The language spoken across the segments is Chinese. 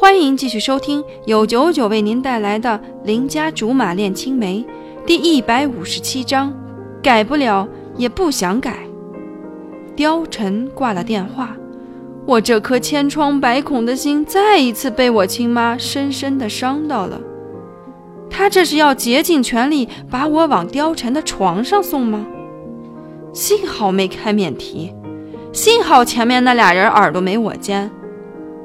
欢迎继续收听由九九为您带来的《邻家竹马恋青梅》第一百五十七章，改不了也不想改。貂蝉挂了电话，我这颗千疮百孔的心再一次被我亲妈深深的伤到了。她这是要竭尽全力把我往貂蝉的床上送吗？幸好没开免提，幸好前面那俩人耳朵没我尖。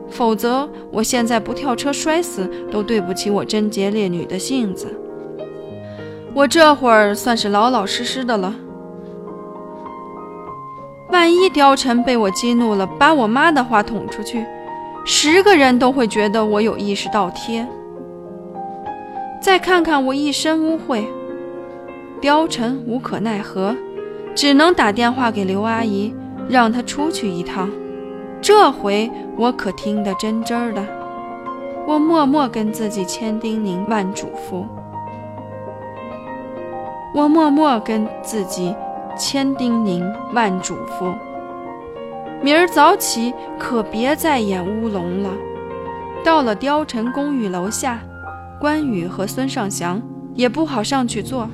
否则，我现在不跳车摔死都对不起我贞洁烈女的性子。我这会儿算是老老实实的了。万一貂蝉被我激怒了，把我妈的话捅出去，十个人都会觉得我有意识倒贴。再看看我一身污秽，貂蝉无可奈何，只能打电话给刘阿姨，让她出去一趟。这回我可听得真真儿的，我默默跟自己千叮咛万嘱咐，我默默跟自己千叮咛万嘱咐，明儿早起可别再演乌龙了。到了貂蝉公寓楼下，关羽和孙尚香也不好上去坐，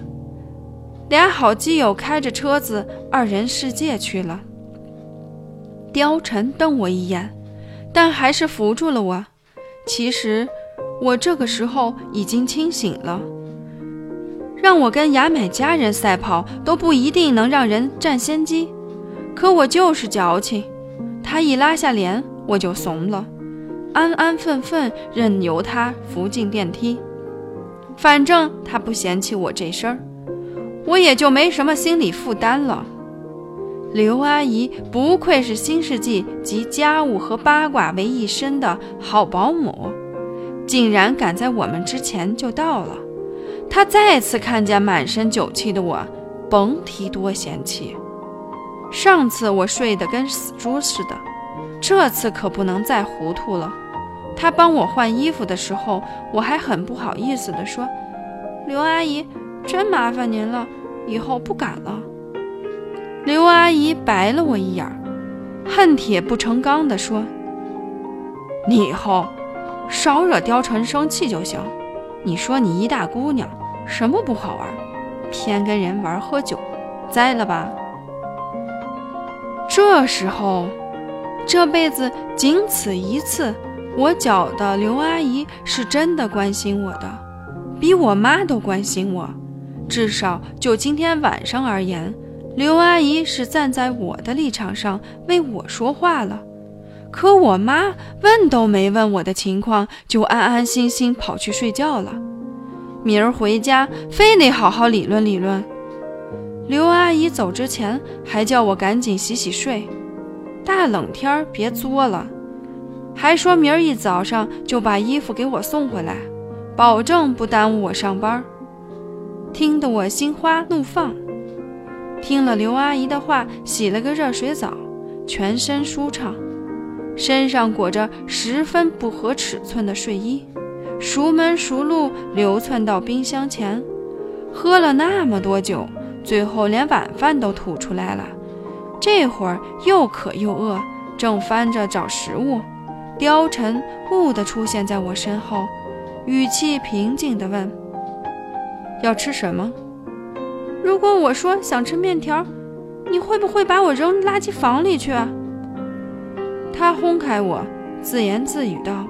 俩好基友开着车子二人世界去了。貂蝉瞪我一眼，但还是扶住了我。其实我这个时候已经清醒了。让我跟牙买加人赛跑都不一定能让人占先机，可我就是矫情。他一拉下脸，我就怂了，安安分分任由他扶进电梯。反正他不嫌弃我这身儿，我也就没什么心理负担了。刘阿姨不愧是新世纪集家务和八卦为一身的好保姆，竟然赶在我们之前就到了。她再次看见满身酒气的我，甭提多嫌弃。上次我睡得跟死猪似的，这次可不能再糊涂了。她帮我换衣服的时候，我还很不好意思地说：“刘阿姨，真麻烦您了，以后不敢了。”刘阿姨白了我一眼，恨铁不成钢地说：“你以后少惹貂蝉生气就行。你说你一大姑娘，什么不好玩，偏跟人玩喝酒，栽了吧？”这时候，这辈子仅此一次，我觉得刘阿姨是真的关心我的，比我妈都关心我。至少就今天晚上而言。刘阿姨是站在我的立场上为我说话了，可我妈问都没问我的情况，就安安心心跑去睡觉了。明儿回家非得好好理论理论。刘阿姨走之前还叫我赶紧洗洗睡，大冷天别作了，还说明儿一早上就把衣服给我送回来，保证不耽误我上班。听得我心花怒放。听了刘阿姨的话，洗了个热水澡，全身舒畅，身上裹着十分不合尺寸的睡衣，熟门熟路流窜到冰箱前，喝了那么多酒，最后连晚饭都吐出来了。这会儿又渴又饿，正翻着找食物，貂蝉兀地出现在我身后，语气平静地问：“要吃什么？”如果我说想吃面条，你会不会把我扔垃圾房里去？他轰开我，自言自语道：“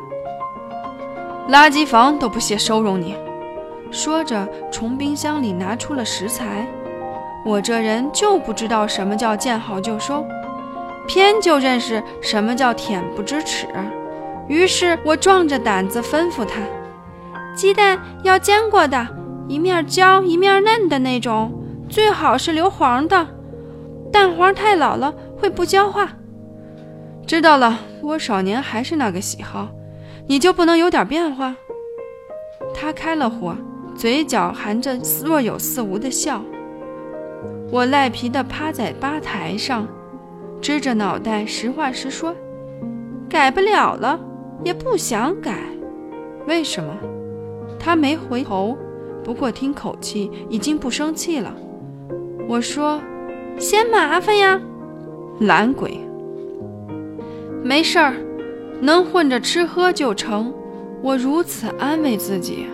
垃圾房都不屑收容你。”说着，从冰箱里拿出了食材。我这人就不知道什么叫见好就收，偏就认识什么叫恬不知耻。于是我壮着胆子吩咐他：“鸡蛋要煎过的，一面焦一面嫩的那种。”最好是硫磺的，蛋黄太老了会不焦化。知道了，我少年还是那个喜好，你就不能有点变化？他开了火，嘴角含着若有似无的笑。我赖皮地趴在吧台上，支着脑袋，实话实说：改不了了，也不想改。为什么？他没回头，不过听口气已经不生气了。我说：“嫌麻烦呀，懒鬼。没事儿，能混着吃喝就成。我如此安慰自己。